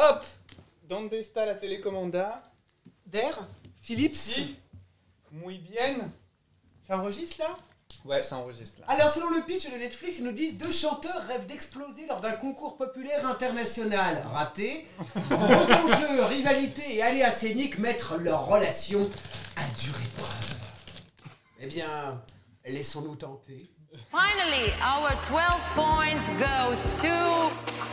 Hop Donde está la telecomanda Der Philips Si Muy bien Ça enregistre là? Ouais, ça enregistre là. Alors, selon le pitch de Netflix, ils nous disent deux chanteurs rêvent d'exploser lors d'un concours populaire international. Raté. Gros enjeux, rivalité et aléas scéniques mettent leur relation à dure épreuve. Eh bien, laissons-nous tenter. Finally, our 12 points go to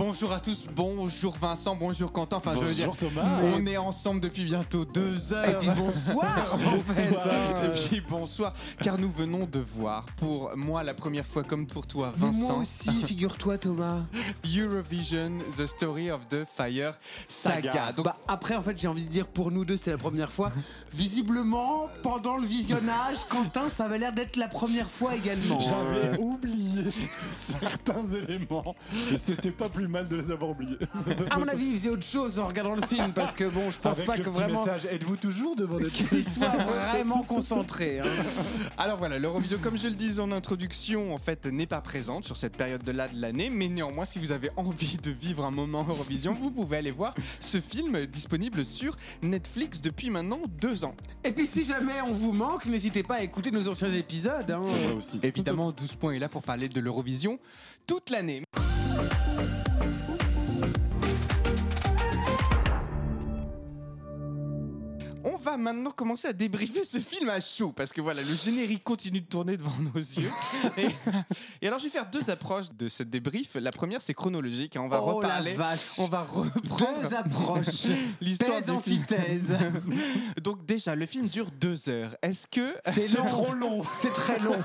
Bonjour à tous, bonjour Vincent, bonjour Quentin, enfin je veux dire, Bonjour Thomas. on est ensemble depuis bientôt deux heures. Et puis bonsoir, en fait, Bonsoir. Et puis bonsoir, car nous venons de voir, pour moi la première fois comme pour toi Vincent, figure-toi Thomas. Eurovision, The Story of the Fire Saga. Saga. Donc, Bah après en fait j'ai envie de dire pour nous deux c'est la première fois. Visiblement pendant le visionnage Quentin ça avait l'air d'être la première fois également. J'avais oublié certains éléments et c'était pas plus mal de les avoir oubliés. à mon avis il faisait autre chose en regardant le film parce que bon je pense Avec pas le que petit vraiment message, êtes-vous toujours devant des qu'il soit vraiment concentré. hein. Alors voilà, l'Eurovision, comme je le disais en introduction, en fait, n'est pas présente sur cette période-là de l'année, mais néanmoins, si vous avez envie de vivre un moment Eurovision, vous pouvez aller voir ce film disponible sur Netflix depuis maintenant deux ans. Et puis si jamais on vous manque n'hésitez pas à écouter nos anciens épisodes. hein. C'est vrai aussi. Évidemment, 12 points est là pour parler de l'Eurovision toute l'année. Va maintenant commencer à débriefer ce film à chaud parce que voilà, le générique continue de tourner devant nos yeux. Et, et alors, je vais faire deux approches de cette débrief. La première, c'est chronologique. hein. On va Oh la reparler. vache. On va reprendre Deux approches. l'histoire film. antithèse. Donc déjà, le film dure deux heures. Est-ce que C'est long. trop long? C'est très long.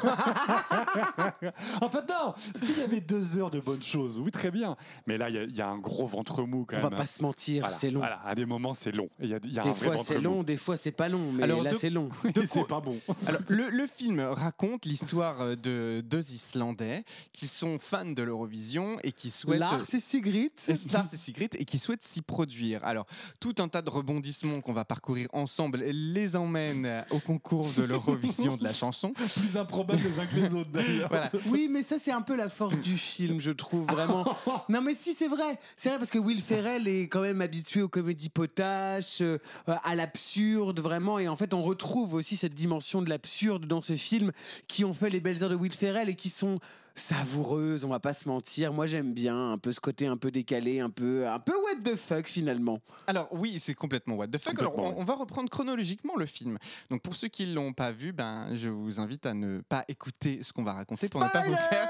En fait, non, s'il y avait deux heures de bonnes choses, oui, très bien. Mais là, il y a- il y, a un gros ventre mou quand On même. va pas hein. se mentir, Voilà, c'est long. Voilà, à des moments, c'est long. Il y a, y Des fois c'est long, des fois c'est pas long, mais Alors, là de- c'est long. Oui, De c'est quoi- pas bon. Alors, le, le film raconte l'histoire euh, de deux Islandais qui sont fans de l'Eurovision et qui souhaitent. Lars et Sigrid. Et Lars et Sigrid et qui souhaitent s'y produire. Alors, tout un tas de rebondissements qu'on va parcourir ensemble les emmène au concours de l'Eurovision de la chanson. Plus improbable les uns que les autres d'ailleurs. Voilà. Oui, mais ça c'est un peu la force du film, je trouve vraiment. Non, mais si c'est vrai, c'est vrai parce que Will Ferrell est quand même habitué aux comédies potaches, euh, à l'absurde vraiment, et en fait on retrouve aussi cette dimension de l'absurde dans ce film qui ont fait les belles heures de Will Ferrell et qui sont savoureuses. On va pas se mentir, moi j'aime bien un peu ce côté un peu décalé, un peu un peu what the fuck finalement. Alors oui, c'est complètement what the fuck. Alors on va reprendre chronologiquement le film. Donc pour ceux qui l'ont pas vu, ben je vous invite à ne pas écouter ce qu'on va raconter pour ne pas vous faire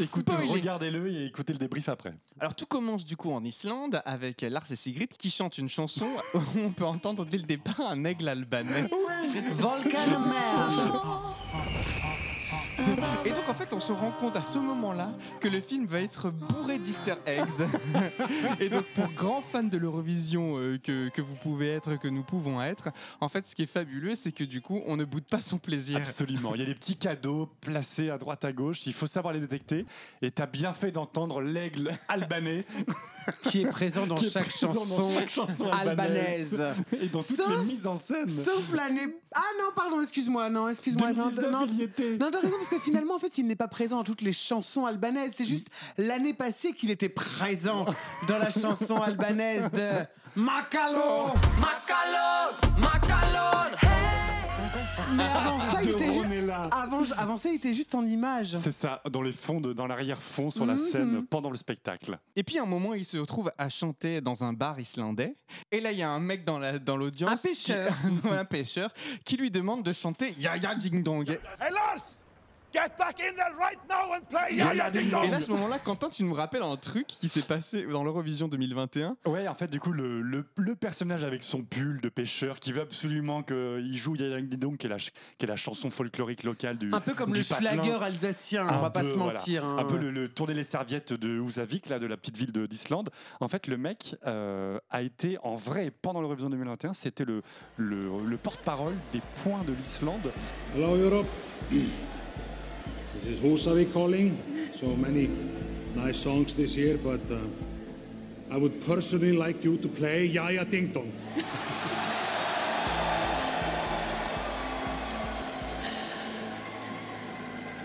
Écoutez, spoiler. regardez-le et écoutez le débrief après. Alors tout commence du coup en Islande avec Lars et Sigrid qui chantent une chanson où on peut entendre dès le départ un aigle albanais. Et donc en fait on se rend compte à ce moment-là que le film va être bourré d'easter eggs. Et donc pour grands fans de l'Eurovision euh, que, que vous pouvez être, que nous pouvons être, en fait ce qui est fabuleux c'est que du coup on ne boude pas son plaisir. Absolument. Il y a des petits cadeaux placés à droite à gauche. Il faut savoir les détecter. Et t'as bien fait d'entendre l'aigle albanais qui est présent dans est chaque présent dans chanson chaque chanson albanaise. et dans toutes Sauf- les mises en scène. Sauf l'année. Ah non, pardon, excuse-moi, non, excuse-moi. Non, 2019, non, non, t'as raison, parce que finalement, en fait, il n'est pas présent dans toutes les chansons albanaises. C'est juste l'année passée qu'il était présent dans la chanson albanaise de Macalo. Macalon, Macalon, Mais avant ça, il était, ju- Ronella. avant, avant ça, il était juste en image. C'est ça, dans les fonds, de- dans l'arrière-fond, sur la Mhm. scène, pendant le spectacle. Et puis à un moment il se retrouve à chanter dans un bar islandais. Et là il y a un mec dans la- dans l'audience. Un pêcheur. qui- un pêcheur qui lui demande de chanter Ya Ya Ding Dong. Hey Lars, get back in there right now and play Ya Ya Ding Et là, à ce moment-là, Quentin, tu nous rappelles un truc qui s'est passé dans l'Eurovision 2021. Ouais, en fait, du coup, le, le- le personnage avec son pull de pêcheur qui veut absolument qu'il joue Yalang Didong, qui est, la, qui est la chanson folklorique locale du. Un peu comme le patelin. schlager alsacien, on Un va pas se voilà. mentir. hein. Un peu le, le tourner les serviettes de Husavik, là, de la petite ville de- d'Islande. En fait, le mec euh, a été en vrai, pendant l'Eurovision 2021, c'était le, le, le porte-parole des points de l'Islande. Hello, Europe. This is Husavik calling. So so many nice songs this year, but uh, I would personally like you to play Yaya Ding Dong.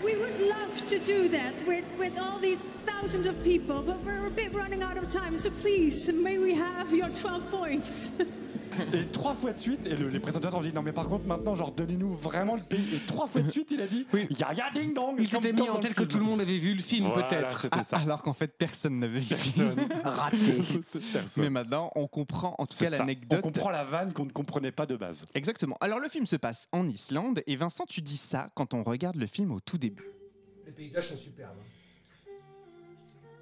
We would love to do that with, with all these thousands of people, but we're a bit running out of time. So please, may we have your 12 points? Et trois fois de suite, et le- les présentateurs ont dit non mais par contre maintenant genre donnez-nous vraiment le pays. Et trois fois de suite il a dit Oui. ya ya ding dong. Il s'était mis en tête le que tout le monde avait vu le film, Voilà, peut-être. C'était Ah, ça. alors qu'en fait, personne n'avait vu. Personne. Raté. Personne. Mais maintenant, on comprend en tout C'est cas ça. l'anecdote. On comprend la vanne qu'on ne comprenait pas de base. Exactement. Alors, le film se passe en Islande. Et Vincent, tu dis ça quand on regarde le film au tout début. Les paysages sont superbes. hein.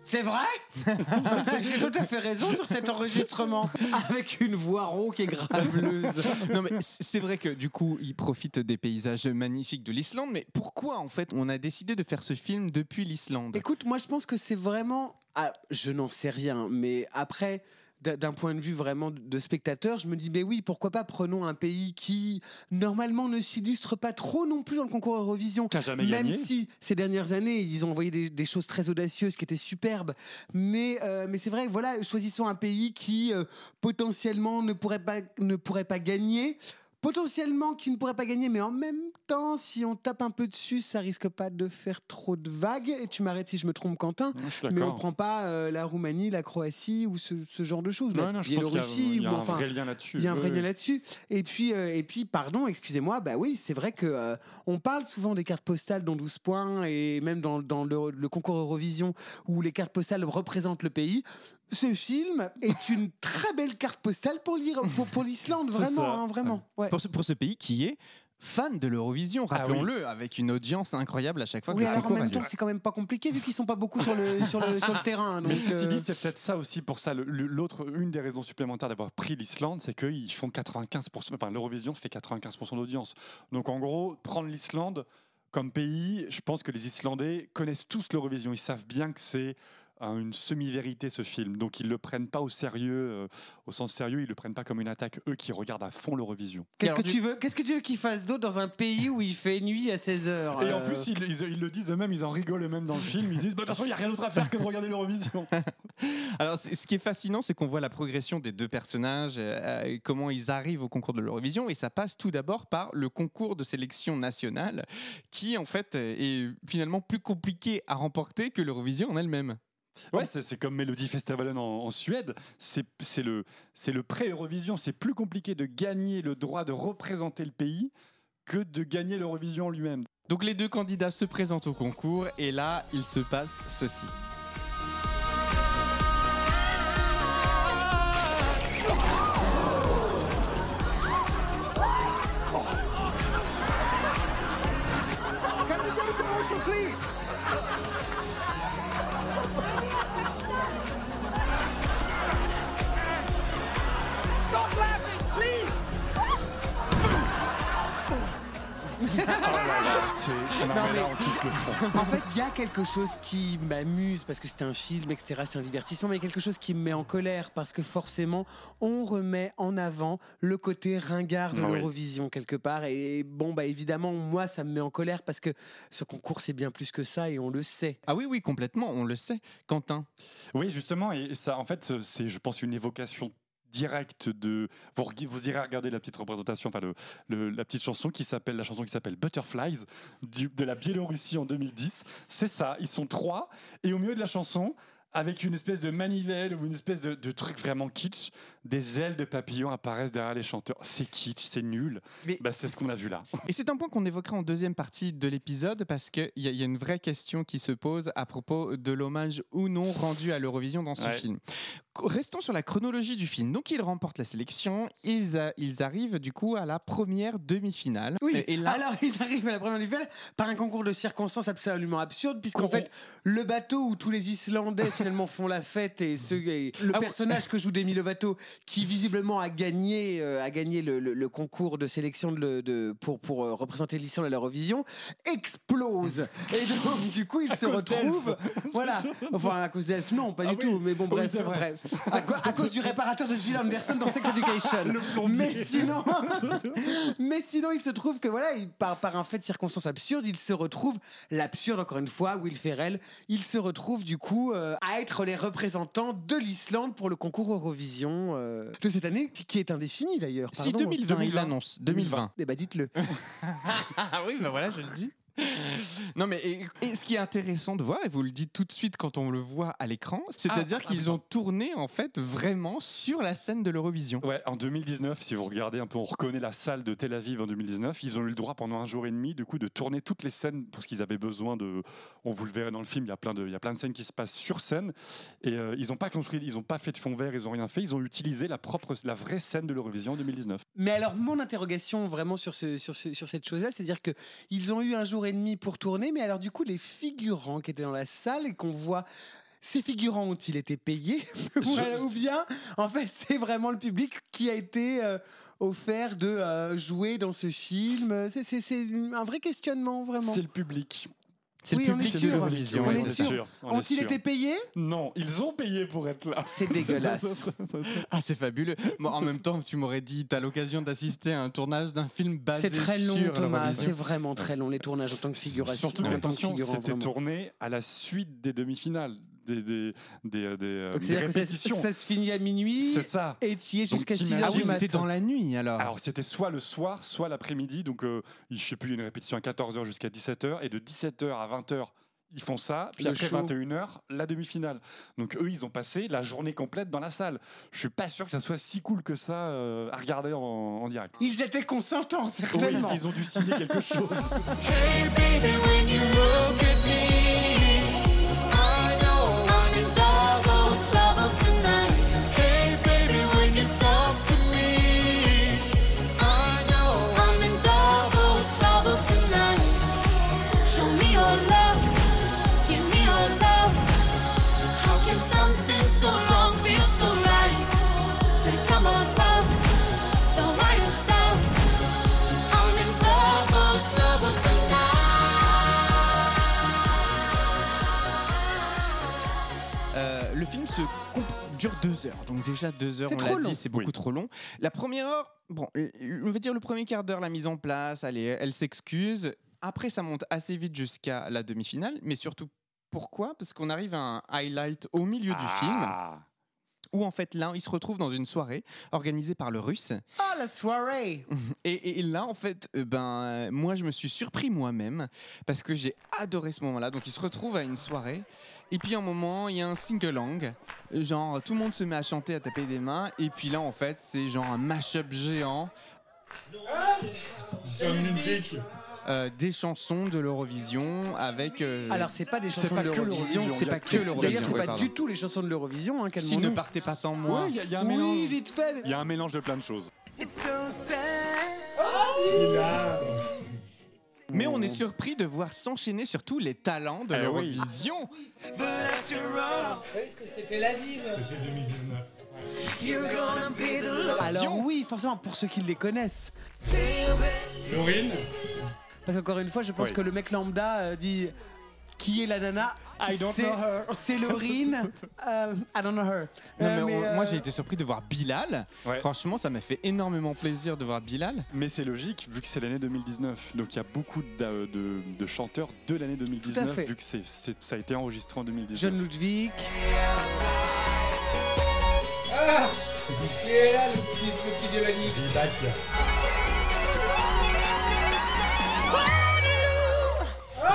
C'est vrai? J'ai tout à fait raison sur cet enregistrement. Avec une voix rauque et graveleuse. non, mais c'est vrai que du coup, il profite des paysages magnifiques de l'Islande. Mais pourquoi, en fait, on a décidé de faire ce film depuis l'Islande? Écoute, moi je pense que c'est vraiment. Ah, je n'en sais rien, mais après. D'un- point de vue vraiment de spectateur, je me dis, mais oui, pourquoi pas prenons un pays qui, normalement, ne s'illustre pas trop non plus dans le concours Eurovision. Jamais Même gagné. si ces dernières années, ils ont envoyé des, des choses très audacieuses qui étaient superbes. Mais, euh, mais c'est vrai, voilà, choisissons un pays qui euh, potentiellement ne pourrait, pas, ne pourrait pas gagner. Potentiellement qui ne pourrait pas gagner, mais en même temps, si on tape un peu dessus, ça risque pas de faire trop de vagues. Et tu m'arrêtes si je me trompe, Quentin. Je suis Mais on prend pas euh, la Roumanie, la Croatie ou ce, ce genre de choses. Non, je pense qu'il y a- Biélorussie, il y a ou un enfin, vrai lien là-dessus. il y a un vrai oui. lien là-dessus. Et puis, euh, et puis, pardon, excusez-moi, bah oui, c'est vrai que euh, on parle souvent des cartes postales dans 12 points et même dans, dans le, le concours Eurovision où les cartes postales représentent le pays. Ce film est une très belle carte postale pour l'Ir- pour, pour l'Islande, vraiment, hein, vraiment. Ouais. pour ce, pour ce pays qui est fan de l'Eurovision, Ah oui. rappelons-le, avec une audience incroyable à chaque fois que Oui, alors en même temps, c'est quand même pas compliqué vu qu'ils sont pas beaucoup sur le, sur le, sur le terrain. Mais ceci euh, dit, c'est peut-être ça aussi pour ça. L'autre, une des raisons supplémentaires d'avoir pris l'Islande, c'est qu'ils font 95%, enfin l'Eurovision fait 95% d'audience. Donc en gros, prendre l'Islande comme pays, je pense que les Islandais connaissent tous l'Eurovision. Ils savent bien que c'est euh, une semi-vérité ce film. Donc ils le prennent pas au sérieux, euh, au sens sérieux, ils le prennent pas comme une attaque. Eux qui regardent à fond l'Eurovision. Qu'est-ce que du- tu veux Qu'est-ce que tu veux qu'ils fassent d'autre dans un pays où il fait nuit à 16 heures Et en euh, plus, ils, ils- ils le disent eux-mêmes, ils en rigolent eux-mêmes dans le film. Ils disent, bah, de toute façon, il n'y a rien d'autre à faire que de regarder l'Eurovision. Alors, ce qui est fascinant, c'est qu'on voit la progression des deux personnages, euh, et comment ils arrivent au concours de l'Eurovision, et ça passe tout d'abord par le concours de sélection nationale, qui en fait est finalement plus compliqué à remporter que l'Eurovision en elle-même. Ouais, c'est comme Melody Festivalen en, en Suède. C'est le, c'est le pré-Eurovision. C'est plus compliqué de gagner le droit de représenter le pays que de gagner l'Eurovision lui-même. Donc les deux candidats se présentent au concours, et là, il se passe ceci. C'est- non, mais mais- là, on touche le fond. En fait, il y a quelque chose qui m'amuse parce que c'est un film, etc. C'est un divertissement, mais il y a quelque chose qui me met en colère parce que forcément, on remet en avant le côté ringard de Ah oui. l'Eurovision quelque part. Et bon, bah évidemment, moi, ça me met en colère parce que ce concours, c'est bien plus que ça et on le sait. Ah oui, oui, complètement, on le sait. Quentin, Oui, justement, et ça, en fait, c'est, je pense, une évocation directe de. Vous, irez regarder la petite représentation, enfin, le, la petite chanson qui s'appelle, la chanson qui s'appelle Butterflies de la Biélorussie en 2010. C'est ça, ils sont trois, et au milieu de la chanson, avec une espèce de manivelle ou une espèce de, de truc vraiment kitsch, des ailes de papillons apparaissent derrière les chanteurs. C'est kitsch, c'est nul. Mais- Bah, c'est ce qu'on a vu là. Et c'est un point qu'on évoquera en deuxième partie de l'épisode parce qu'il y, y a une vraie question qui se pose à propos de l'hommage ou non rendu à l'Eurovision dans ce Ouais. film. Restons sur la chronologie du film. Donc ils remportent la sélection, ils, a- ils arrivent du coup à la première demi-finale. Oui, Et- là, alors ils arrivent à la première finale par un concours de circonstances absolument absurde, puisqu'en fait, le bateau où tous les Islandais finalement font la fête et, ce, et le Ah oui. personnage que joue Demi Lovato, qui visiblement a gagné, euh, a gagné le, le- le concours de sélection de, le- de- pour, pour euh, représenter l'Islande à l'Eurovision, explose. Et donc, du coup, il se retrouve. Voilà. Enfin, à cause d'Elf, non, pas Ah du oui. tout. Mais bon, bref. à, cause du réparateur de Gilles Anderson dans Sex Education. mais sinon, mais sinon, il se trouve que voilà, il- par, par un fait de circonstance absurde, il se retrouve l'absurde encore une fois, Will Ferrell, il se retrouve du coup euh, à être les représentants de l'Islande pour le concours Eurovision euh, de cette année, qui- est indéfini d'ailleurs. Si pardon. 2020, il l'annonce. 2020. Eh ben dites-le. Ah oui, bah voilà, je le dis. Non mais et, et ce qui est intéressant de voir, et vous le dites tout de suite quand on le voit à l'écran, c'est-à-dire Ah, qu'ils ont tourné en fait vraiment sur la scène de l'Eurovision. Ouais, en 2019, si vous regardez un peu, on reconnaît la salle de Tel Aviv en 2019. Ils ont eu le droit pendant un jour et demi, du coup, de tourner toutes les scènes pour ce qu'ils avaient besoin de. On vous le verrez dans le film, il y a plein de, il y a plein de scènes qui se passent sur scène. Et euh, ils n'ont pas construit, ils n'ont pas fait de fond vert, ils n'ont rien fait. Ils ont utilisé la propre, la vraie scène de l'Eurovision en 2019. Mais alors, mon interrogation vraiment sur, ce, sur, ce- sur cette chose-là, c'est-à-dire que ils ont eu un jour et pour tourner, mais alors du coup, les figurants qui étaient dans la salle et qu'on voit. Ces figurants ont-ils été payés ou, alors- ou bien, en fait, c'est vraiment le public qui a été euh, offert de euh, jouer dans ce film c'est un vrai questionnement, vraiment. C'est le public. C'est Oui, le public de sûr. l'Eurovision. On est sûr. Ont-ils été payés? Non, ils ont payé pour être là. C'est dégueulasse. Ah, c'est fabuleux. Bon, en même temps, tu m'aurais dit, tu as l'occasion d'assister à un tournage d'un film basé C'est très long, sur Thomas. C'est vraiment très long, les tournages en tant que figuration. Surtout en tant que qu'attention, c'était tourné à la suite des demi-finales, des, des, des, euh, des, euh, Donc, des c'est-à-dire que ça, répétitions. ça se finit à minuit C'est ça. et tu y es Donc, jusqu'à 6 t'imagines- heures Ah oui, du matin. c'était dans la nuit alors. Alors c'était soit le soir, soit l'après-midi. Donc euh, je sais plus, il y a une répétition à 14h jusqu'à 17h. Et de 17h à 20h, ils font ça. Puis Le après show. 21h, la demi-finale. Donc eux, ils ont passé la journée complète dans la salle. Je suis pas sûr que ça soit si cool que ça euh, à regarder en, en direct. Ils étaient consentants, Oui, certainement. ils ont dû signer quelque chose. Dure deux heures, donc déjà deux heures, on l'a long. dit, c'est beaucoup Oui. trop long. La première heure, bon, on va dire le premier quart d'heure, la mise en place, elle, est- elle s'excuse. Après, ça monte assez vite jusqu'à la demi-finale, mais surtout pourquoi? Parce qu'on arrive à un highlight au milieu du film, Ah. où en fait là, il se retrouve dans une soirée organisée par le Russe. Ah, la soirée Et, et- et là, en fait, euh, ben, moi, je me suis surpris moi-même parce que j'ai adoré ce moment-là. Donc, il se retrouve à une soirée. Et puis, à un moment, il y a un sing-along. Genre, tout le monde se met à chanter, à taper des mains. Et puis là, en fait, c'est genre un mash-up géant. euh, des chansons de l'Eurovision avec. euh, Alors, c'est pas des chansons pas de que l'Eurovision. c'est pas que l'Eurovision. D'ailleurs, c'est ouais, pas pardon. du tout les chansons de l'Eurovision. Hein, S'il ne partait pas sans moi. Ouais, il y, a- il y a un Oui, mélange. vite fait. Il y a un mélange de plein de choses. Mais on est surpris de voir s'enchaîner sur tous les talents de Eh oui. l'Eurovision. Est-ce que c'était Tel Aviv Alors oui, forcément, pour ceux qui les connaissent. Laurine Parce qu'encore une fois, je pense Oui. que le mec lambda euh, dit qui est la nana I don't C'est- know her. C'est Laurine. Euh, I don't know her. Non, Euh, mais on- euh, Moi, j'ai été surpris de voir Bilal. Ouais. Franchement, ça m'a fait énormément plaisir de voir Bilal. Mais c'est logique vu que c'est l'année 2019. Donc il y a beaucoup de, de chanteurs de l'année 2019 fait. vu que ça a été enregistré en 2019. John Ludwig. Ah Qui est là, le petit, le petit violoniste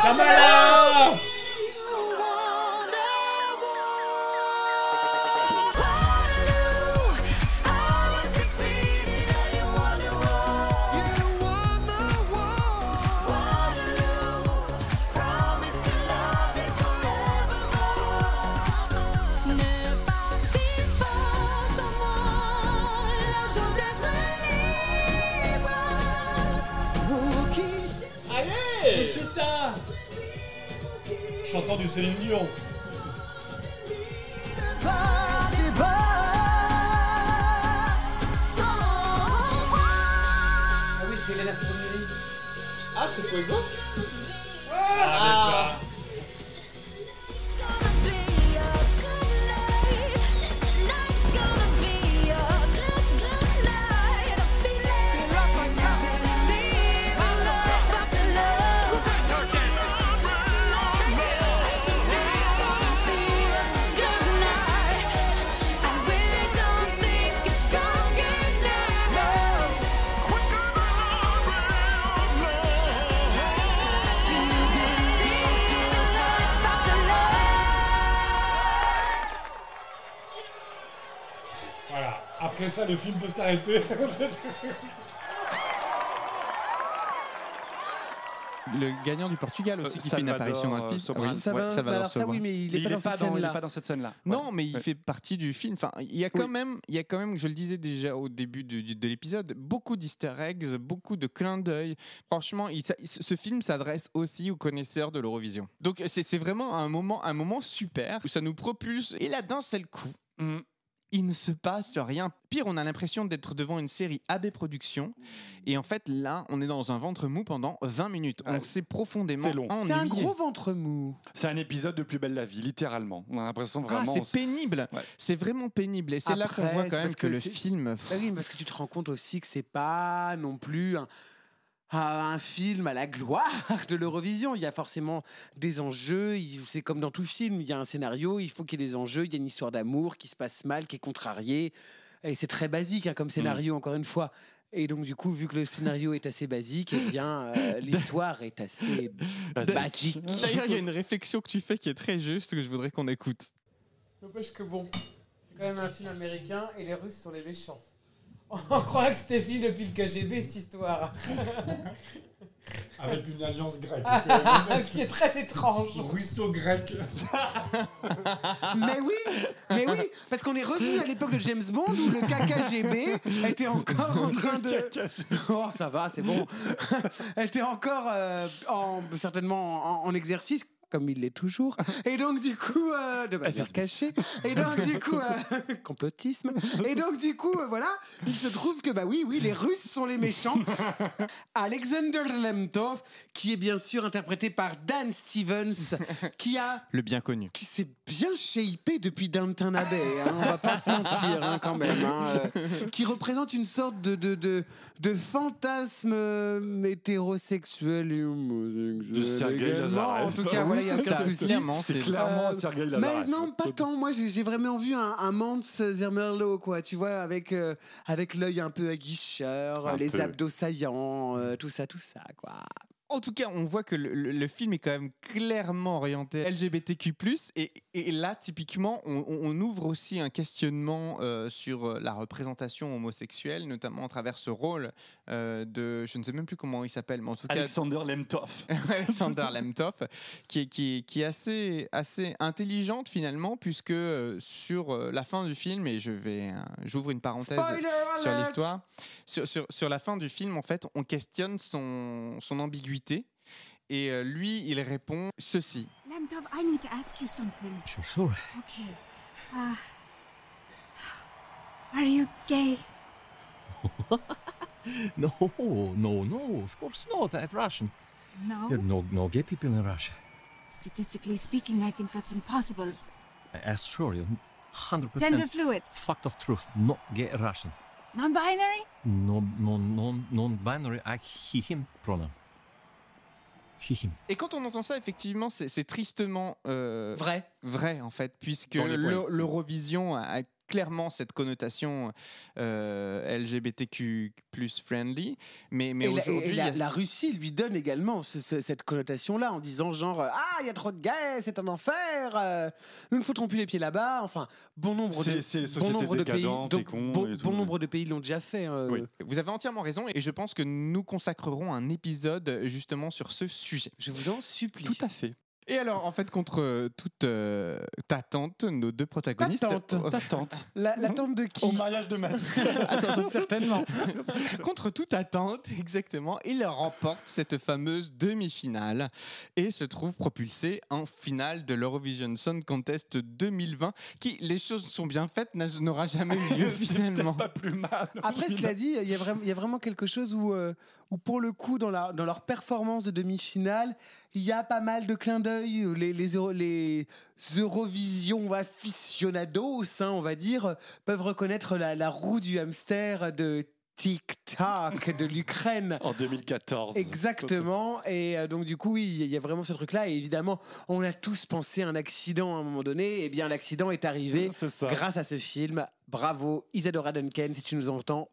Kamala Allez Putain Chantant du Céline Dion. Ah oui, c'est Hélène Fournier. Ah, c'est Fuego. Ah, mais Après ça, le film peut s'arrêter. Le gagnant du Portugal aussi qui fait une apparition dans le film. Sobral. Oui, Ça va- ouais, Salvador alors ça, oui, mais il est il pas dans cette pas dans, scène-là. pas dans cette scène-là. Non, Ouais. mais il Ouais. fait partie du film. Enfin, il y a quand même, il y a quand même, je le disais déjà au début du- du- de l'épisode, beaucoup d'Easter eggs, beaucoup de clins d'œil. Franchement, il ce film s'adresse aussi aux connaisseurs de l'Eurovision. Donc c'est c'est vraiment un moment, un moment super où ça nous propulse. Et là, d'un seul coup, Mm. Il ne se passe rien. Pire, on a l'impression d'être devant une série AB Productions. Et en fait, là, on est dans un ventre mou pendant 20 minutes. On Ouais. s'est profondément C'est long. ennuyé. C'est un gros ventre mou. C'est un épisode de Plus belle la vie, littéralement. On a l'impression Ah, vraiment. c'est pénible. Ouais. C'est vraiment pénible. Et c'est là qu'on voit c'est quand même parce que, que le film. Bah oui, parce que tu te rends compte aussi que c'est pas non plus un, un film à la gloire de l'Eurovision. Il y a forcément des enjeux. C'est comme dans tout film. Il y a un scénario, il faut qu'il y ait des enjeux. Il y a une histoire d'amour qui se passe mal, qui est contrariée. Et c'est très basique hein, comme scénario, encore une fois. Et donc, du coup, vu que le scénario est assez basique, eh bien, euh, l'histoire est assez basique. D'ailleurs, il y a une réflexion que tu fais qui est très juste que je voudrais qu'on écoute. N'empêche que bon, c'est quand même un film américain et les Russes sont les méchants. On croit que c'était fini depuis le KGB cette histoire. Avec une alliance grecque. Ce qui est très étrange. Russo-grec. Mais oui, mais oui, parce qu'on est revenu à l'époque de James Bond où le KKGB était encore en train de. Oh, ça va, c'est bon. Elle était encore euh, en, certainement en, en exercice. Comme il l'est toujours. Et donc, du coup, euh, de manière cachée. Et donc, du coup, euh, complotisme. Et donc, du coup, euh, voilà, il se trouve que, bah oui, oui, les Russes sont les méchants. Alexander Lemtov, qui est bien sûr interprété par Dan Stevens, qui a Le bien connu. qui s'est bien shapé depuis Downton Abbey, hein, on va pas se mentir hein, quand même, hein, euh, qui représente une sorte de, de, de, de fantasme hétérosexuel et homosexuel. De Sergueï également. Lazarev. En tout cas, voilà, il y a aucun Ça, souci. clairement, C'est clairement Euh, Sergueï Mais Lazarev. non, pas tant. Moi, j'ai j'ai vraiment vu un, un Mans Zermerlo, quoi. Tu vois, avec, euh, avec l'œil un peu aguicheur, Un les peu. abdos saillants, euh, tout ça, tout ça, quoi. En tout cas, on voit que le, le- le film est quand même clairement orienté LGBTQ+. Et, et là, typiquement, on, ouvre aussi un questionnement euh, sur euh, la représentation homosexuelle, notamment à travers ce rôle euh, de... Je ne sais même plus comment il s'appelle, mais en tout cas... Alexander Lemtov. Alexander Lemtov, qui est, qui est- qui est assez, assez intelligente finalement, puisque euh, sur euh, la fin du film, et je vais, euh, j'ouvre une parenthèse Spoiler sur l'histoire, sur, sur, sur la fin du film, en fait, on questionne son, son ambiguïté. Et euh, lui, il répond ceci. Lemtov, I need to ask you something. Sure, sure. Okay. Uh, are you gay? No, no, no, of course not. I'm Russian. No. There are no, no gay people in Russia. Statistically speaking, I think that's impossible. I assure you, 100% Gender fluid, fact of truth. Not gay Russian. non-binary. No, no, no, non-binary. I, he, him pronoun. Et quand on entend ça, effectivement, c'est tristement euh, Vrai. vrai, en fait, puisque l'Eurovision a, a clairement cette connotation euh, LGBTQ plus friendly. Mais, mais aujourd'hui, la- a- Russie lui donne également ce- ce- cette connotation-là en disant genre euh, ah il y a trop de gays c'est un enfer euh, nous ne foutrons plus les pieds là-bas enfin bon nombre de bon nombre de pays décadentes et donc, cons bon, et tout, bon ouais. nombre de pays l'ont déjà fait euh, Oui. Vous avez entièrement raison et je pense que nous consacrerons un épisode justement sur ce sujet. je vous en supplie Tout à fait. Et alors, en fait, contre euh, toute euh, attente, nos deux protagonistes. tante. Ta tante. la, la tante de qui? Au mariage de ma sœur. Attention, certainement contre toute attente, exactement, il remporte cette fameuse demi-finale et se trouve propulsé en finale de l'Eurovision Song Contest 2020, qui, les choses sont bien faites, n'a- n'aura jamais eu lieu finalement. Pas plus mal. Après, cela dit, il y, a vraiment- il y a vraiment quelque chose où, euh, où pour le coup, dans, la, dans leur performance de demi-finale, il y a pas mal de clins d'œil. Les, les, Euro- les Eurovision aficionados, hein, on va dire, peuvent reconnaître la, la roue du hamster de TikTok de l'Ukraine. En 2014. Exactement. Et euh, donc, du coup, oui, il y a vraiment ce truc-là. Et évidemment, on a tous pensé à un accident à un moment donné. Et bien, l'accident est arrivé grâce à ce film. Bravo, Isadora Duncan, si tu nous entends.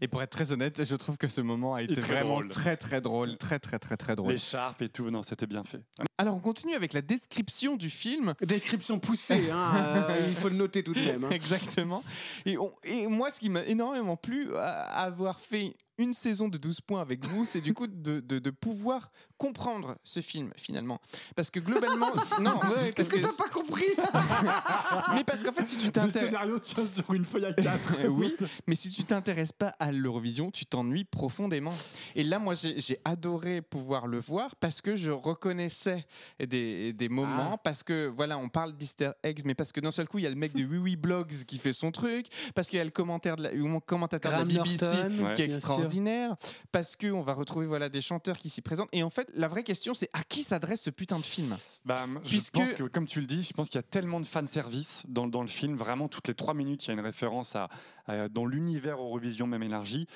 Et pour être très honnête, je trouve que ce moment a été très vraiment drôle. très très drôle, très très très très drôle. L'écharpe et tout, non, c'était bien fait. Alors on continue avec la description du film. Description poussée, hein, euh, il faut le noter tout de même. hein. Exactement. Et, on- et moi, ce qui m'a énormément plu à à avoir fait une saison de 12 points avec vous, c'est du coup de, de- de pouvoir comprendre ce film finalement. Parce que globalement. non, ouais, Qu'est-ce parce que t'as pas compris Mais parce qu'en fait, si tu Le t'intéresses. scénario tient sur une feuille à 4. Euh, oui, mais si tu t'intéresses pas à l'Eurovision, tu t'ennuies profondément. Et là, moi, j'ai j'ai adoré pouvoir le voir parce que je reconnaissais des, des moments, Ah. parce que voilà, on parle d'Easter eggs, mais parce que d'un seul coup, il y a le mec de Oui Oui Blogs qui fait son truc, parce qu'il y a le commentaire de la, ou mon commentateur Graham de la BBC Norton, qui est sûr. extraordinaire, parce qu'on va retrouver voilà des chanteurs qui s'y présentent. Et en fait, la vraie question, c'est à qui s'adresse ce putain de film? Bah, je pense que, comme tu le dis, je pense qu'il y a tellement de fanservice dans, dans le film. Vraiment, toutes les trois minutes, il y a une référence à, à- dans l'univers Eurovision même élargi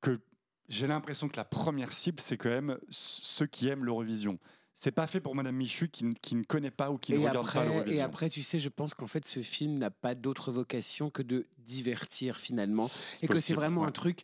que j'ai l'impression que la première cible, c'est quand même ceux qui aiment l'Eurovision. C'est pas fait pour Madame Michu qui, ne- qui ne connaît pas ou qui ne Et regarde pas après, l'Eurovision. et après, tu sais, je pense qu'en fait, ce film n'a pas d'autre vocation que de divertir finalement. Et que c'est vraiment ouais. un truc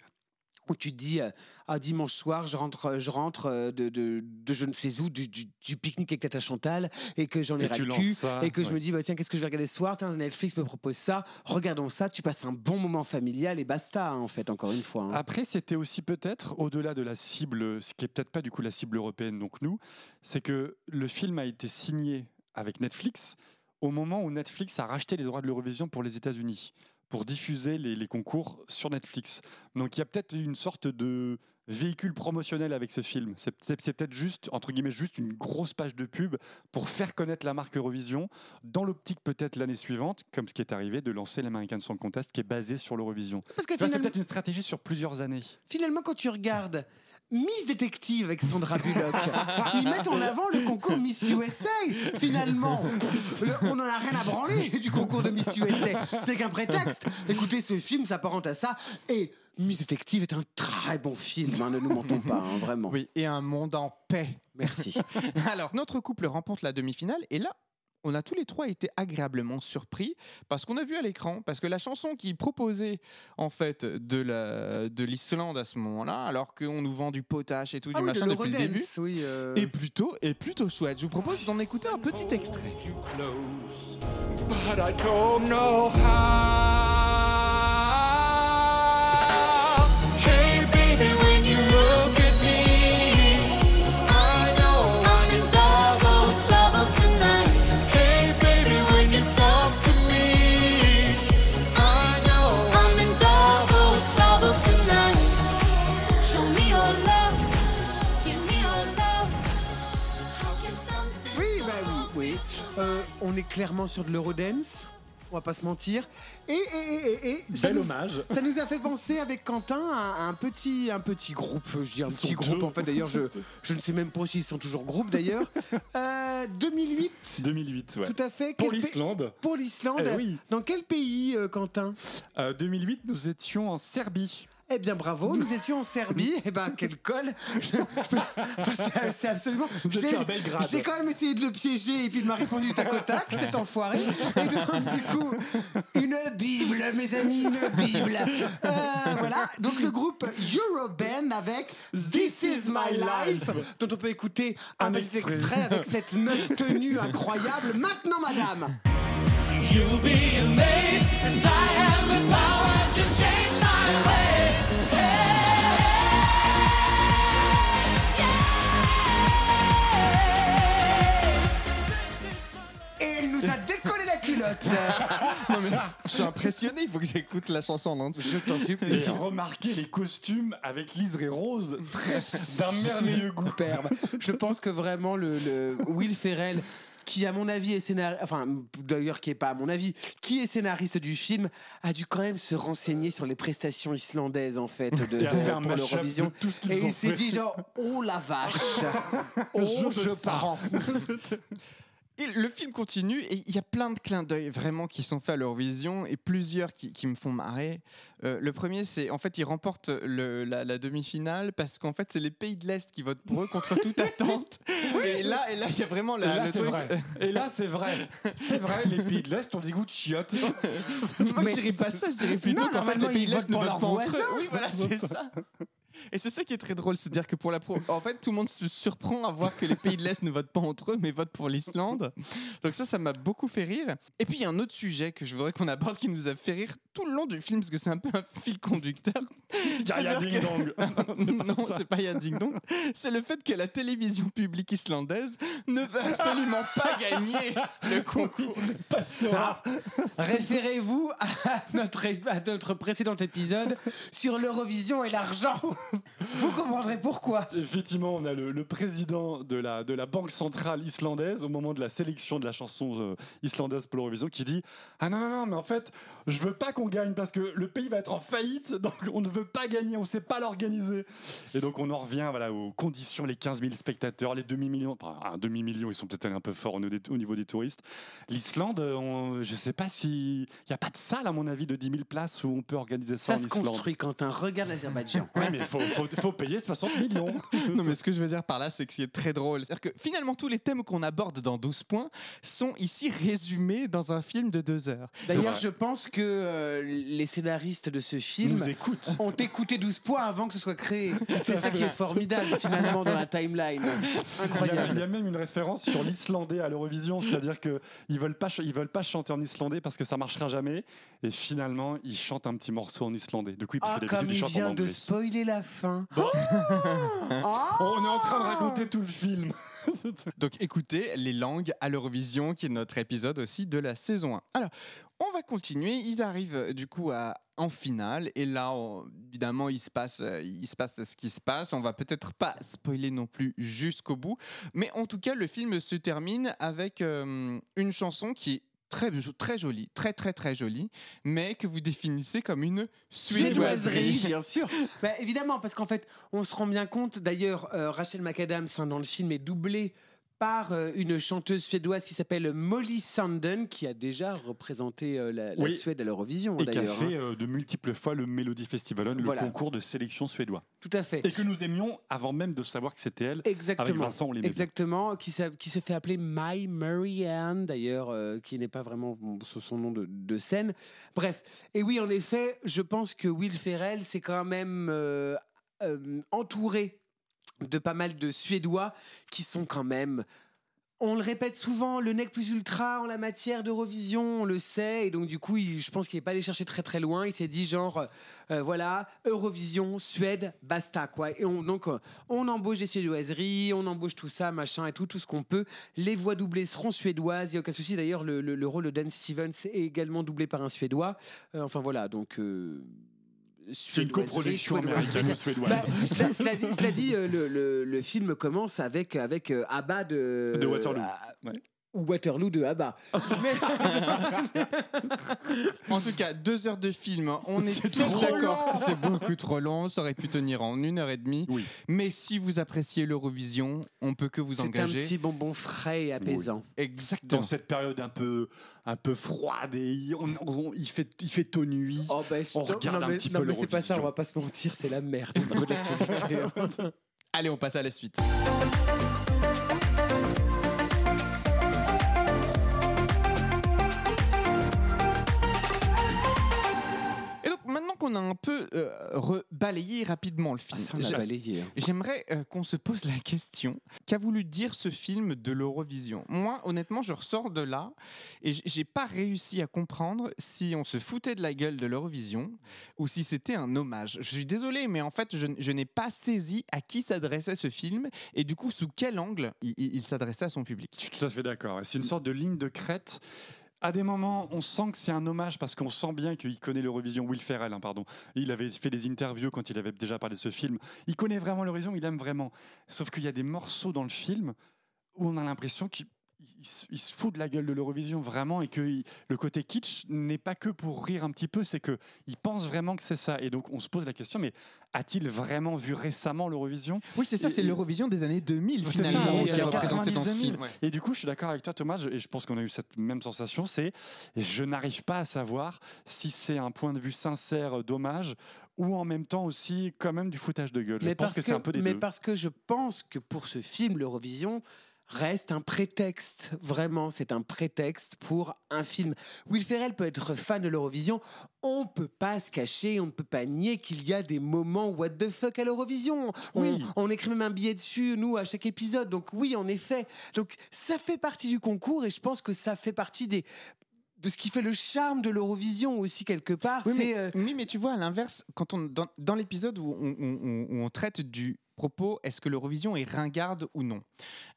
où tu te dis, euh, ah, dimanche soir, je rentre, je rentre euh, de, de, de je ne sais où, du, du- du pique-nique avec Tata Chantal, et que j'en ai ras le cul, ça, et que je me dis, bah, tiens, qu'est-ce que je vais regarder ce soir? Tiens, Netflix me propose ça, regardons ça, tu passes un bon moment familial, et basta, hein, en fait, encore une fois. hein. Après, c'était aussi peut-être, au-delà de la cible, ce qui est peut-être pas du coup la cible européenne, donc nous, c'est que le film a été signé avec Netflix au moment où Netflix a racheté les droits de l'Eurovision pour les États-Unis, pour diffuser les, les concours sur Netflix. Donc il y a peut-être une sorte de véhicule promotionnel avec ce film. C'est peut-être juste, entre guillemets, juste une grosse page de pub pour faire connaître la marque Eurovision, dans l'optique peut-être l'année suivante, comme ce qui est arrivé, de lancer l'American Song Contest qui est basé sur l'Eurovision. Parce que vois, C'est finalement- peut-être une stratégie sur plusieurs années. Finalement, quand tu regardes Miss Détective avec Sandra Bullock, ils mettent en avant le concours Miss USA, finalement. Le- on n'en a rien à branler du concours de Miss USA. C'est qu'un prétexte. Écoutez, ce film s'apparente à ça. Et Miss Détective est un très bon film, hein, ne nous mentons pas, hein, vraiment. Oui, et un monde en paix. Merci. Alors, notre couple remporte la demi-finale et là, on a tous les trois été agréablement surpris parce qu'on a vu à l'écran, parce que la chanson qui proposait en fait de la de l'Islande à ce moment-là, alors qu'on nous vend du potache et tout, Ah du oui, de machin depuis le début, oui, euh. est plutôt est plutôt chouette. Je vous propose d'en écouter un petit extrait. But I don't know how. Clairement sur de l'Eurodance. On va pas se mentir. Et, et, et, et- et ça, Bel nous, hommage. ça nous a fait penser avec Quentin à, à un petit, un petit groupe. Je dis un petit groupe. En fait, d'ailleurs, je, je ne sais même pas s'ils sont toujours groupe d'ailleurs. Euh, 2008. 2008, ouais. Tout à fait. Pour l'Islande. Pour l'Islande. Eh oui. Dans quel pays, euh, Quentin? Euh, 2008, nous étions en Serbie. Eh bien, bravo, nous étions en Serbie. Eh ben, quel col enfin, c'est- absolument. J'ai quand même essayé de le piéger et puis il m'a répondu tac au tac, cet enfoiré. Et donc, du coup, une Bible, mes amis, une Bible. Euh, voilà, donc le groupe Euroband avec This Is My Life, dont on peut écouter un, Un petit extrait. extrait avec cette note tenue incroyable. Maintenant, madame. You'll be amazed as I have the power to change Non, mais je suis impressionné. Il faut que j'écoute la chanson en entier. Je t'en supplie. Et remarquez les costumes avec liseré rose d'un merveilleux goût. Superbe. Je pense que vraiment le, le Will Ferrell qui à mon avis est scénariste, enfin d'ailleurs qui est pas à mon avis, qui est scénariste du film, a dû quand même se renseigner sur les prestations islandaises en fait de, un pour l'Eurovision. Et il s'est dit genre oh la vache, oh Je je, prends. Et le film continue et il y a plein de clins d'œil vraiment qui sont faits à l'Eurovision et plusieurs qui, qui me font marrer. Euh, le premier, c'est en fait, ils remportent le- la, la demi-finale parce qu'en fait, c'est les pays de l'Est qui votent pour eux contre toute attente. Et là, et là, il y a vraiment Et la, là, le c'est truc. vrai. Et là, c'est vrai. C'est vrai, les pays de l'Est ont des goûts de chiottes. Moi, je dirais pas ça, je dirais plutôt qu'en fait, les pays de l'Est ne votent pas entre eux. Oui, voilà, c'est ça. Et c'est ça qui est très drôle, c'est-à-dire que pour la pro... en fait tout le monde se surprend à voir que les pays de l'Est ne votent pas entre eux mais votent pour l'Islande. Donc ça ça m'a beaucoup fait rire. Et puis il y a un autre sujet que je voudrais qu'on aborde qui nous a fait rire tout le long du film parce que c'est un peu un fil conducteur. Yaya Ding Dong. non, c'est pas Yann Ding Dong. C'est le fait que la télévision publique islandaise ne veut absolument pas gagner le concours. Ça, référez-vous à notre, à notre précédent épisode sur l'Eurovision et l'argent. Vous comprendrez pourquoi. Effectivement, on a le, président de la, de la Banque centrale islandaise au moment de la sélection de la chanson euh, islandaise pour l'Eurovision qui dit Ah non, non, non, mais en fait, je veux pas qu'on gagne parce que le pays va être en faillite, donc on ne veut pas gagner, on sait pas l'organiser. Et donc on en revient voilà, aux conditions, les 15 000 spectateurs, les demi-millions, enfin, un demi-million, ils sont peut-être allés un peu forts au, niveau des- touristes. L'Islande, je sais pas si. Il n'y a pas de salle, à mon avis, de 10 000 places où on peut organiser ça, Ça en se Islande. construit quand un regarde l'Azerbaïdjan. Ouais, mais il faut, faut, faut payer 60 millions. Non, mais ce que je veux dire par là, c'est que c'est très drôle. C'est-à-dire que finalement, tous les thèmes qu'on aborde dans 12 points sont ici résumés dans un film de deux heures. D'ailleurs, je pense que euh, les scénaristes de ce film Nous écoutent. ont écouté 12 points avant que ce soit créé. C'est ça qui est formidable finalement dans la timeline. Il y, a, il Incroyable. y a même une référence sur l'islandais à l'Eurovision, c'est-à-dire que ils veulent pas ils veulent pas chanter en islandais parce que ça marchera jamais, et finalement ils chantent un petit morceau en islandais. Du coup, Ah, que comme il vient de spoiler la fin. On est en train de raconter tout le film. Donc écoutez les langues à l'Eurovision, qui est notre épisode aussi de la saison 1. Alors, on va continuer. Ils arrivent euh, du coup à, en finale. Et là, évidemment, il se, passe, euh, il se passe ce qui se passe. On va peut-être pas spoiler non plus jusqu'au bout. Mais en tout cas, le film se termine avec euh, une chanson qui est très, jo- très jolie, très très très jolie, mais que vous définissez comme une Suédoiserie, suédoiserie. bien sûr. Bah, évidemment, parce qu'en fait, on se rend bien compte. D'ailleurs, euh, Rachel McAdams hein, dans le film est doublée par euh, une chanteuse suédoise qui s'appelle Molly Sanden, qui a déjà représenté euh, la, la Oui. Suède à l'Eurovision. Et qui a fait hein. euh, de multiples fois le Melody Festival, le concours de sélection suédois. Tout à fait. Et que nous aimions avant même de savoir que c'était elle. Exactement. Avec Vincent, on l'aimait. Exactement, qui, se fait appeler My Marianne, d'ailleurs, euh, qui n'est pas vraiment son son nom de, de scène. Bref, et oui, en effet, je pense que Will Ferrell, c'est quand même euh, euh, entouré de pas mal de Suédois qui sont quand même. On le répète souvent, le nec plus ultra en la matière d'Eurovision, on le sait, et donc du coup, je pense qu'il n'est pas allé chercher très très loin. Il s'est dit genre, euh, voilà, Eurovision, Suède, basta quoi. Et on, donc, euh, on embauche des suédoiseries, on embauche tout ça, machin et tout, tout ce qu'on peut. Les voix doublées seront suédoises, il n'y a aucun souci. D'ailleurs, le, le- le rôle de Dan Stevens est également doublé par un Suédois. Euh, enfin voilà, donc. C'est une coproduction suédoiserie. américano-suédoise. Bah, cela, cela dit, cela dit, euh, le, le- le film commence avec, avec euh, ABBA de, De Waterloo. euh, Ouais. Ou Waterloo de ABBA. En tout cas, deux heures de film, on est tous trop d'accord que c'est beaucoup trop long. Ça aurait pu tenir en une heure et demie. Oui. Mais si vous appréciez l'Eurovision, on peut que vous C'est un engager. petit bonbon frais et apaisant. Exactement. Dans cette période un peu, un peu froide et il, on- on- il fait, il fait tôt nuit. Oh, bah, On regarde non, un mais, petit non, peu mais c'est pas ça, on va pas se mentir, c'est la merde hein. Allez, on passe à la suite. Qu'on a un peu euh, balayé rapidement le film, Ah, on hein. j'aimerais euh, qu'on se pose la question qu'a voulu dire ce film de l'Eurovision? Moi, honnêtement, je ressors de là et j'ai pas réussi à comprendre si on se foutait de la gueule de l'Eurovision ou si c'était un hommage. Je suis désolé, mais en fait, je, n'ai pas saisi à qui s'adressait ce film et du coup, sous quel angle il, il- il s'adressait à son public. Je suis tout à fait d'accord. C'est une sorte de ligne de crête. À des moments, on sent que c'est un hommage parce qu'on sent bien qu'il connaît l'Eurovision. Will Ferrell, hein, pardon. Il avait fait des interviews quand il avait déjà parlé de ce film. Il connaît vraiment l'Eurovision, il aime vraiment. Sauf qu'il y a des morceaux dans le film où on a l'impression qu'il il se- il se fout de la gueule de l'Eurovision vraiment et que il- le côté kitsch n'est pas que pour rire un petit peu, c'est que il pense vraiment que c'est ça. Et donc on se pose la question, mais a-t-il vraiment vu récemment l'Eurovision? Oui, c'est ça, c'est l'Eurovision des années 2000 C'est ça, finalement oui, qui est représenté dans ce 90-2000. film. Ouais. Et du coup, je suis d'accord avec toi, Thomas, je- et je pense qu'on a eu cette même sensation, c'est je n'arrive pas à savoir si c'est un point de vue sincère d'hommage ou en même temps aussi quand même du foutage de gueule. Je pense que, c'est un peu des mais deux. parce que je pense que pour ce film, l'Eurovision reste un prétexte. Vraiment, c'est un prétexte pour un film. Will Ferrell peut être fan de l'Eurovision. On peut pas se cacher, on ne peut pas nier qu'il y a des moments what the fuck à l'Eurovision. On, Oui. on écrit même un billet dessus, nous, à chaque épisode. Donc oui, en effet. Donc ça fait partie du concours et je pense que ça fait partie des de ce qui fait le charme de l'Eurovision aussi quelque part. Oui, mais, euh, oui, mais tu vois, à l'inverse, quand on dans, dans l'épisode où on, on- on- où on traite du propos, est-ce que l'Eurovision est ringarde ou non?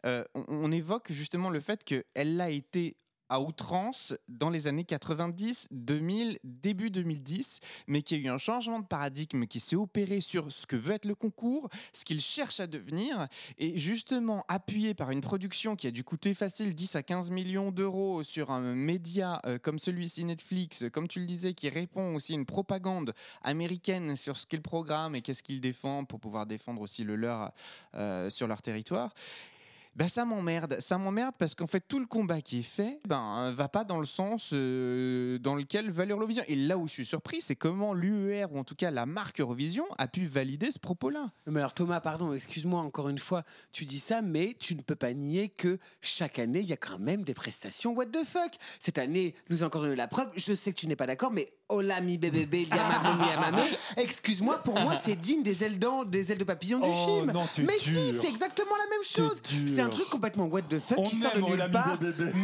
Euh, on, évoque justement le fait qu'elle l'a été à outrance dans les années 90, 2000, début 2010, mais qu'il y a eu un changement de paradigme qui s'est opéré sur ce que veut être le concours, ce qu'il cherche à devenir, et justement appuyé par une production qui a dû coûter facile 10 à 15 millions d'euros sur un média euh, comme celui-ci Netflix, comme tu le disais, qui répond aussi à une propagande américaine sur ce qu'est le programme et qu'est-ce qu'il défend pour pouvoir défendre aussi le leur euh, sur leur territoire. Ben ça m'emmerde, ça m'emmerde parce qu'en fait tout le combat qui est fait ben va pas dans le sens euh, dans lequel va l'Eurovision. Et là où je suis surpris, c'est comment l'UER ou en tout cas la marque Eurovision a pu valider ce propos-là. Mais alors Thomas, pardon, excuse-moi encore une fois, tu dis ça, mais tu ne peux pas nier que chaque année, il y a quand même des prestations what the fuck. Cette année, nous a encore donné la preuve. Je sais que tu n'es pas d'accord, mais Hola mi bébé, yamame mi yamame. Excuse-moi, pour moi, c'est digne des ailes, des ailes de papillon du Oh, film. non, mais si, c'est exactement la même chose. C'est un truc complètement what the fuck qui sort de nulle part.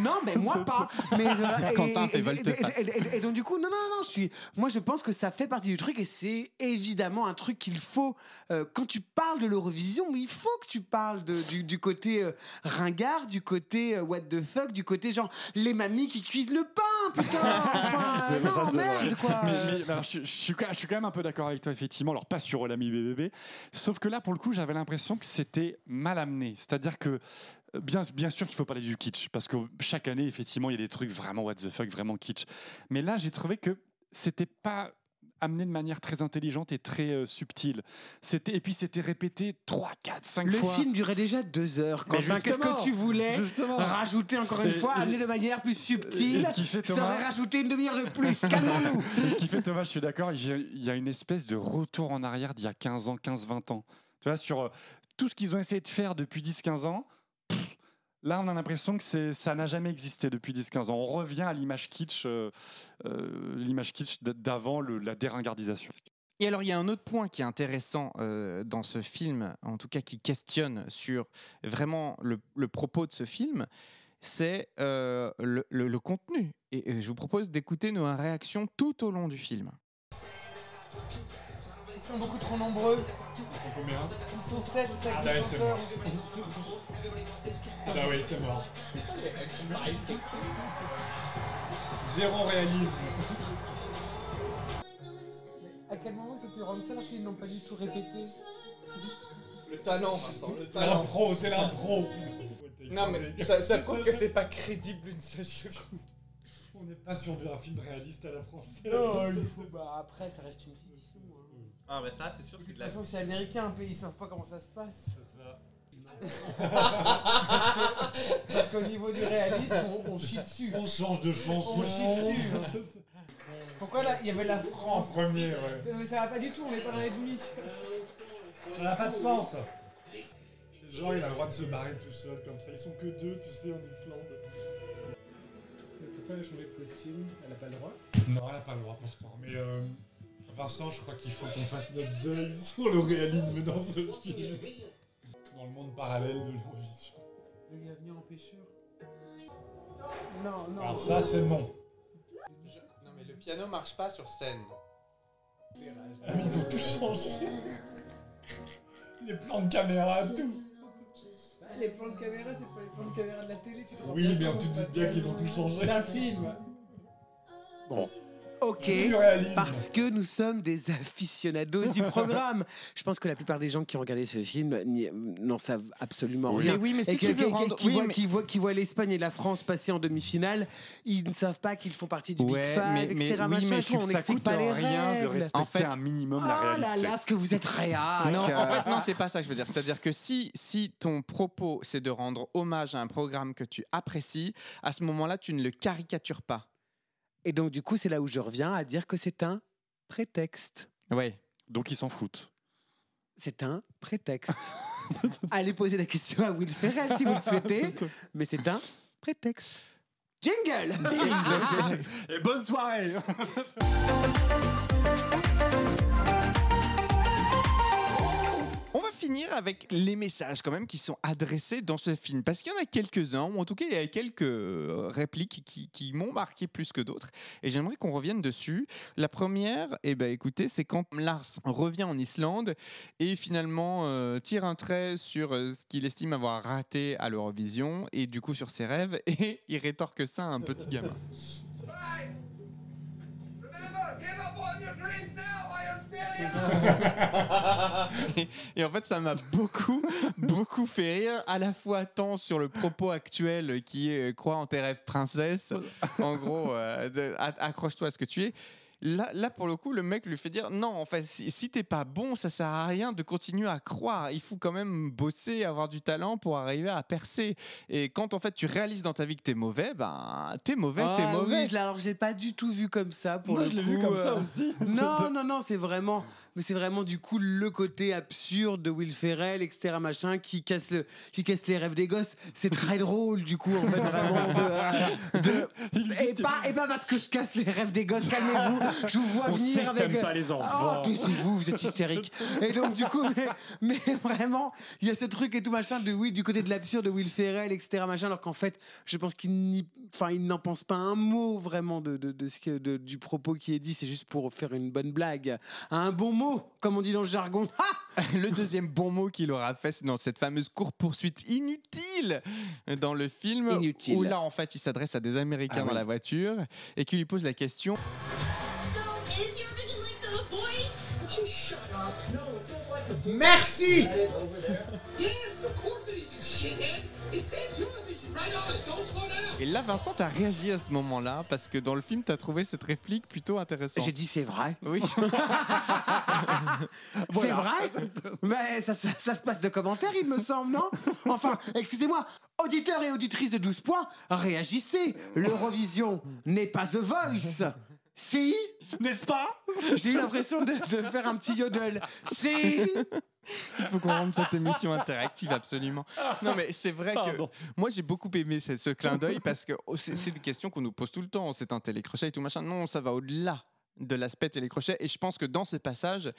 Non, mais moi pas. Mais, euh, et- donc du coup, non, non, non, je suis. Moi, je pense que ça fait partie du truc et c'est évidemment un truc qu'il faut. euh, quand tu parles de l'Eurovision, il faut que tu parles de- du, côté euh, ringard, du côté what the fuck, du côté genre les mamies qui cuisent le pain, putain. Enfin, non, merde, quoi. Je suis quand même un peu d'accord avec toi, effectivement. Alors, pas sur l'ami BBB. Sauf que là, pour le coup, j'avais l'impression que c'était mal amené. C'est-à-dire que. Bien, bien sûr qu'il faut parler du kitsch, parce que chaque année, effectivement, il y a des trucs vraiment what the fuck, vraiment kitsch. Mais là, j'ai trouvé que c'était pas amené de manière très intelligente et très euh, subtile. C'était et puis c'était répété 3, 4, 5 Le fois. film durait déjà deux heures. Mais Quentin, qu'est-ce que tu voulais justement. rajouter encore une Et- fois, et- amener de manière plus subtile et ce qui fait, Ça aurait rajouté une demi-heure de plus. Calmons-nous. Ce qui fait, Thomas, je suis d'accord, il y a- une espèce de retour en arrière d'il y a 15 ans, 15-20 ans. Tu vois, sur euh, tout ce qu'ils ont essayé de faire depuis 10-15 ans, pff, là, on a l'impression que ça n'a jamais existé depuis 10-15 ans. On revient à l'image kitsch, euh, euh, l'image kitsch d'avant la déringardisation. Et alors, il y a un autre point qui est intéressant euh, dans ce film, en tout cas qui questionne sur vraiment le, propos de ce film, c'est le, contenu. Et je vous propose d'écouter nos réactions tout au long du film. Ils sont beaucoup trop nombreux. Ils sont 7, 7 Ah bah oui, c'est chanteurs. Ah bah oui, c'est mort. Zéro réalisme. À quel moment ils ont pu rendre ça alors qu'ils n'ont pas du tout répété Le talent, Vincent, le talent. L'impro, c'est l'impro. Non, mais ça, ça prouve que c'est pas crédible une seule chose. On n'est pas sur un film réaliste à la française. Non, il faut- bah, après, ça reste une fiction. Ah, mais ça, c'est sûr, De c'est toute de la. façon, c'est américain, un pays, ils savent pas comment ça se passe. C'est ça. Parce qu'au niveau du réalisme, on, on chie dessus. On change de chanson. On chie dessus. Pourquoi là, il y avait la En France premier, ouais. Mais ça va pas du tout, on n'est pas dans les demi. Ça n'a pas de sens. Genre, il a le droit de se barrer tout seul comme ça. Ils sont que deux, tu sais, en Islande. Pourquoi elle a changé de costume? Elle a pas le droit? Non, elle n'a pas le droit pourtant. Mais euh, Vincent, je crois qu'il faut qu'on fasse notre deuil sur le réalisme dans ce film. Dans le monde parallèle de l'Eurovision. Le gars venu en pêcheur Non, non. Alors ça, c'est non. Non, mais le piano marche pas sur scène. Ah, mais ils ont tout changé. Les plans de caméra, tout. Bah, Les plans de caméra, c'est pas les plans de caméra de la télé, tu te rends Oui, bien mais compte tu te doutes bien qu'ils ont tout changé. D'un film. Bon. Ok, parce que nous sommes des aficionados du programme. Je pense que la plupart des gens qui ont regardé ce film n'en savent absolument Oui. rien. Mais oui, mais si et tu que- veux qui- rendre- qui oui, voient- mais- qui voient l'Espagne et la France passer en demi-finale, ils ne savent pas qu'ils font partie du Ouais, Big Five, mais- etc. mais- oui, machin, mais tout, on n'explique pas les rien de règles. respecter En fait- un minimum la Oh réalité. là là, ce que vous êtes réac. Non, en fait, non, c'est pas ça que je veux dire. C'est-à-dire que si, si ton propos, c'est de rendre hommage à un programme que tu apprécies, à ce moment-là, tu ne le caricatures pas. Et donc, du coup, c'est là où je reviens à dire que c'est un prétexte. Ouais. Donc ils s'en foutent. C'est un prétexte. allez poser la question à Will Ferrell si vous le souhaitez. Mais c'est un prétexte. Jingle Et bonne soirée finir avec les messages quand même qui sont adressés dans ce film. Parce qu'il y en a quelques-uns, ou en tout cas il y a quelques euh, répliques qui, m'ont marqué plus que d'autres. Et j'aimerais qu'on revienne dessus. La première, eh ben, écoutez, c'est quand Lars revient en Islande et finalement euh, tire un trait sur euh, ce qu'il estime avoir raté à l'Eurovision et du coup sur ses rêves. Et il rétorque ça à un petit gamin. Et, en fait, ça m'a beaucoup, beaucoup fait rire, à la fois tant sur le propos actuel qui est euh, crois en tes rêves princesse, en gros, euh, accroche-toi à ce que tu es. Là, là, pour le coup, le mec lui fait dire non, en fait, si, si t'es pas bon, ça sert à rien de continuer à croire. Il faut quand même bosser, avoir du talent pour arriver à percer. Et quand en fait tu réalises dans ta vie que t'es mauvais, ben t'es mauvais, t'es Ah mauvais. oui, je l'ai- alors je l'ai pas du tout vu comme ça pour Moi, le je l'ai vu comme ça euh, aussi. Non, non, non, c'est vraiment, mais c'est vraiment du coup le côté absurde de Will Ferrell, etc. machin, qui casse le, qui casse les rêves des gosses. C'est très drôle du coup en fait vraiment de, de- et pas et pas parce que je casse les rêves des gosses. Calmez-vous, je vous vois On venir sait que avec. t'aimes pas les enfants. Oh, taisez-vous, vous êtes hystérique. et donc du coup, mais, mais vraiment, il y a ce truc et tout machin de oui du côté de l'absurde de Will Ferrell, etc. machin, alors qu'en fait, je pense qu'il n'y, enfin, il n'en pense pas un mot vraiment de, de, de ce que, de- du propos qui est dit. C'est juste pour faire une bonne blague, un bon mot, comme on dit dans le jargon. Ah Le deuxième bon mot qu'il aura fait, c'est dans cette fameuse course-poursuite inutile dans le film. Inutile. Où là, en fait, il s'adresse à des Américains Ah dans oui. la voiture et qui lui pose la question down. Et là, Vincent, t'as réagi à ce moment-là parce que dans le film, t'as trouvé cette réplique plutôt intéressante. J'ai dit c'est vrai. Oui. C'est vrai Mais ça, ça- ça se passe de commentaires, il me semble, non? Enfin, excusez-moi, auditeurs et auditrices de 12 points, réagissez L'Eurovision n'est pas The Voice Si N'est-ce pas? J'ai eu l'impression de, de faire un petit yodel. Si Il faut qu'on rende cette émission interactive, absolument. Non, mais c'est vrai Pardon. que moi, j'ai beaucoup aimé ce, ce clin d'œil parce que c'est c'est des questions qu'on nous pose tout le temps. C'est un télécrochet et tout machin. Non, ça va au-delà de l'aspect télécrochet. Et je pense que dans ce passage,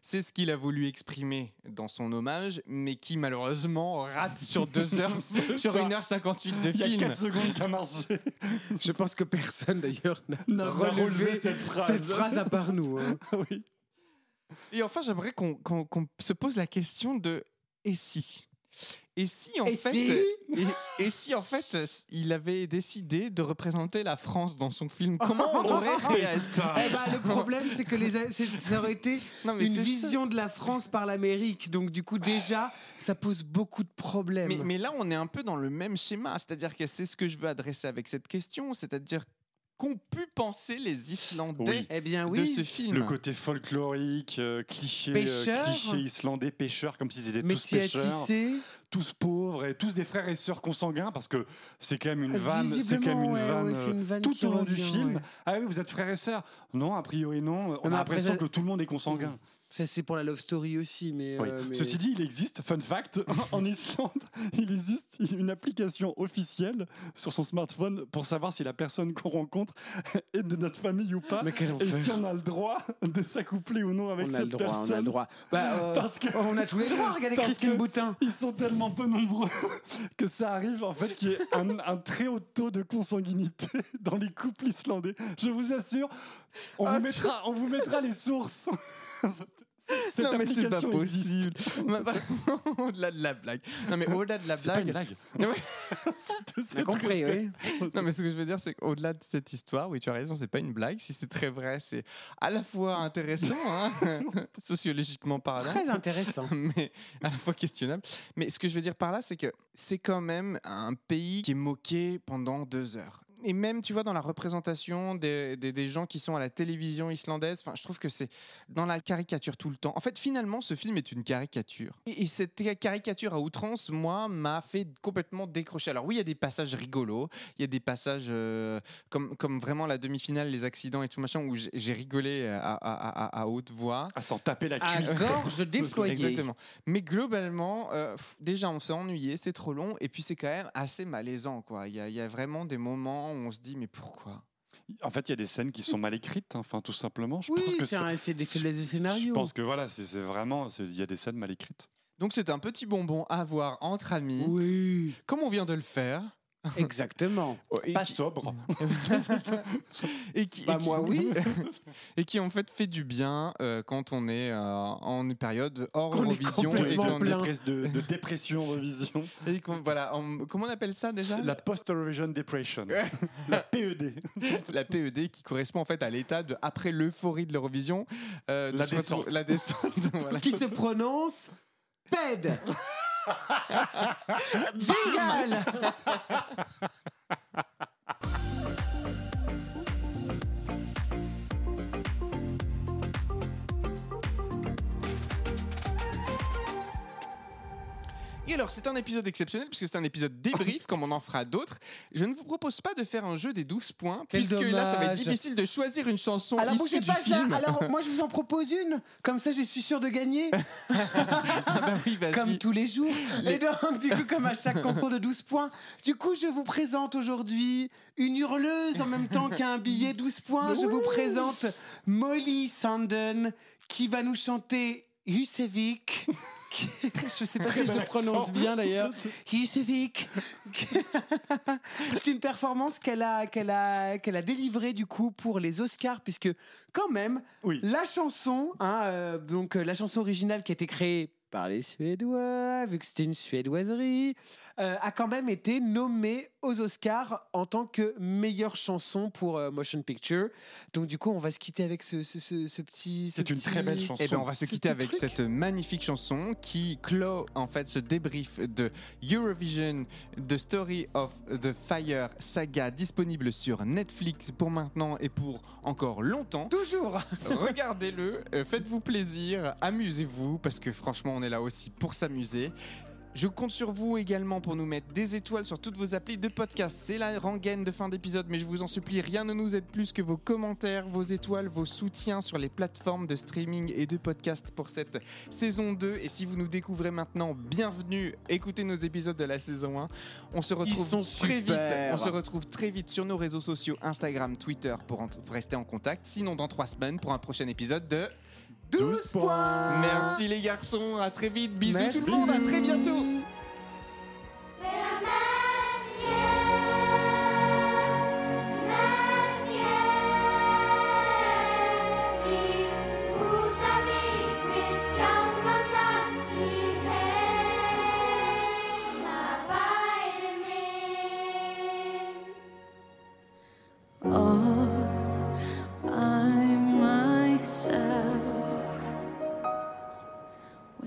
c'est ce qu'il a voulu exprimer dans son hommage, mais qui malheureusement rate sur deux heures, C'est sur ça. 1h58 de Il y a film. 4 secondes qui a marché. Je pense que personne d'ailleurs n'a relevé relevé cette cette phrase, phrase. à part nous. hein. oui. Et enfin, j'aimerais qu'on se pose la question de et si? Et si en Et fait si et, et si en fait il avait décidé de représenter la France dans son film comment on aurait réagi Eh ben, le problème, c'est que les, ça aurait été Non, mais une vision de la France par l'Amérique. Donc, du coup, déjà, ça pose beaucoup de problèmes. mais, mais là, on est un peu dans le même schéma, c'est-à-dire que c'est ce que je veux adresser avec cette question, c'est-à-dire qu'ont pu penser les Islandais Oui. Eh bien, de oui. ce film. Le côté folklorique, euh, cliché, euh, cliché islandais, pêcheurs, comme s'ils étaient tous pêcheurs, tous pauvres et tous des frères et sœurs consanguins, parce que c'est quand même une vanne, c'est quand même une ouais, vanne, ouais, c'est une vanne tout au long du film. ouais. Ah oui, vous êtes frères et sœurs Non, a priori non. On a l'impression que tout le monde est consanguin. Ça, c'est pour la love story aussi. Mais, Oui. euh, mais- Ceci dit, il existe, fun fact, en Islande, il existe une application officielle sur son smartphone pour savoir si la personne qu'on rencontre est de notre famille ou pas. Mais et si on a le droit de s'accoupler ou non avec on a cette le droit, personne. on a le droit. Bah, euh, Parce que- on a tous les droits. Regardez Christine Boutin. Ils sont tellement peu nombreux que ça arrive en fait qu'il y ait un, un très haut taux de consanguinité dans les couples islandais. Je vous assure, on, Ah, vous, tu- mettra, on vous mettra les sources. Cette non mais c'est pas possible. Au-delà de la blague. Non mais au-delà de la C'est pas une blague. blague. A compris, oui. Non, mais ce que je veux dire, c'est qu'au-delà de cette histoire, oui, tu as raison, c'est pas une blague. Si c'est très vrai, c'est à la fois intéressant, hein, sociologiquement parlant. Très intéressant. Mais à la fois questionnable. Mais ce que je veux dire par là, c'est que c'est quand même un pays qui est moqué pendant deux heures. Et même, tu vois, dans la représentation des, des- des gens qui sont à la télévision islandaise, je trouve que c'est dans la caricature tout le temps. En fait, finalement, ce film est une caricature. Et, et cette caricature à outrance, moi, m'a fait complètement décrocher. Alors oui, il y a des passages rigolos, il y a des passages euh, comme, comme vraiment la demi-finale, les accidents et tout machin, où j'ai- rigolé à, à- à- à haute voix. À s'en taper la À cuisse. gorge déployée. Exactement. Mais globalement, euh, déjà, on s'est ennuyé, c'est trop long, et puis c'est quand même assez malaisant, quoi. Il y, a- il y a vraiment des moments où on se dit, mais pourquoi? En fait, il y a des scènes qui sont mal écrites, hein, enfin tout simplement. Je Oui, pense que c'est des faiblesses de scénario. Je pense que voilà, c'est c'est vraiment, il y a des scènes mal écrites. Donc c'est un petit bonbon à voir entre amis. Oui. Comme on vient de le faire. Exactement. Et Pas qui- sobre. et qui, Bah, et qui- moi, oui. et qui en fait fait du bien euh, quand on est euh, en une période hors Qu'on est Eurovision et qu'on est- de, de dépression revision. et voilà, on- comment on appelle ça déjà? La post-Eurovision depression. la PED. la PED qui correspond en fait à l'état de après l'euphorie de l'Eurovision, euh, La la descente, voilà. Qui se prononce PED. Jingle Alors, c'est un épisode exceptionnel puisque c'est un épisode débrief, comme on en fera d'autres. Je ne vous propose pas de faire un jeu des 12 points, Quel puisque là, ça va être difficile de choisir une chanson Alors issue du pas, film. alors moi je vous en propose une, comme ça je suis sûr de gagner, Ah bah oui, vas-y. comme tous les jours. Les- Et donc du coup comme à chaque concours de 12 points, du coup je vous présente aujourd'hui une hurleuse en même temps qu'un billet 12 points. Je vous présente Molly Sanden qui va nous chanter Husevik. Je sais pas si je le prononce bien d'ailleurs. Husevik. C'est une performance qu'elle a, qu'elle a, qu'elle a délivrée du coup pour les Oscars, puisque quand même, Oui. la chanson, hein, euh, donc euh, la chanson originale qui a été créée par les Suédois, vu que c'était une suédoiserie, euh, a quand même été nommée aux Oscars en tant que meilleure chanson pour euh, Motion Picture. Donc du coup, on va se quitter avec ce, ce, ce- ce petit. ce C'est une petit- très belle chanson. Eh ben, on va se quitter avec truc. cette magnifique chanson qui clôt en fait ce débrief de Eurovision, The Story of the Fire saga disponible sur Netflix pour maintenant et pour encore longtemps. Toujours. Regardez-le, euh, faites-vous plaisir, amusez-vous parce que franchement on est là aussi pour s'amuser. Je compte sur vous également pour nous mettre des étoiles sur toutes vos applis de podcast. C'est la rengaine de fin d'épisode, mais je vous en supplie, rien ne nous aide plus que vos commentaires, vos étoiles, vos soutiens sur les plateformes de streaming et de podcast pour cette saison 2. Et si vous nous découvrez maintenant, bienvenue, écoutez nos épisodes de la saison 1. On se retrouve sont très vite. super. On se retrouve très vite sur nos réseaux sociaux Instagram, Twitter pour, en- pour rester en contact. Sinon, dans trois semaines pour un prochain épisode de 12 points. Merci les garçons, à très vite, bisous Merci. tout le monde, à très bientôt. Oh,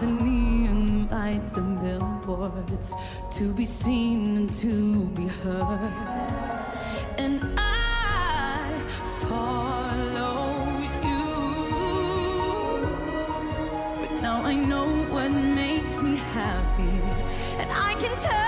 the neon lights and billboards to be seen and to be heard. And I followed you. But now I know what makes me happy. And I can tell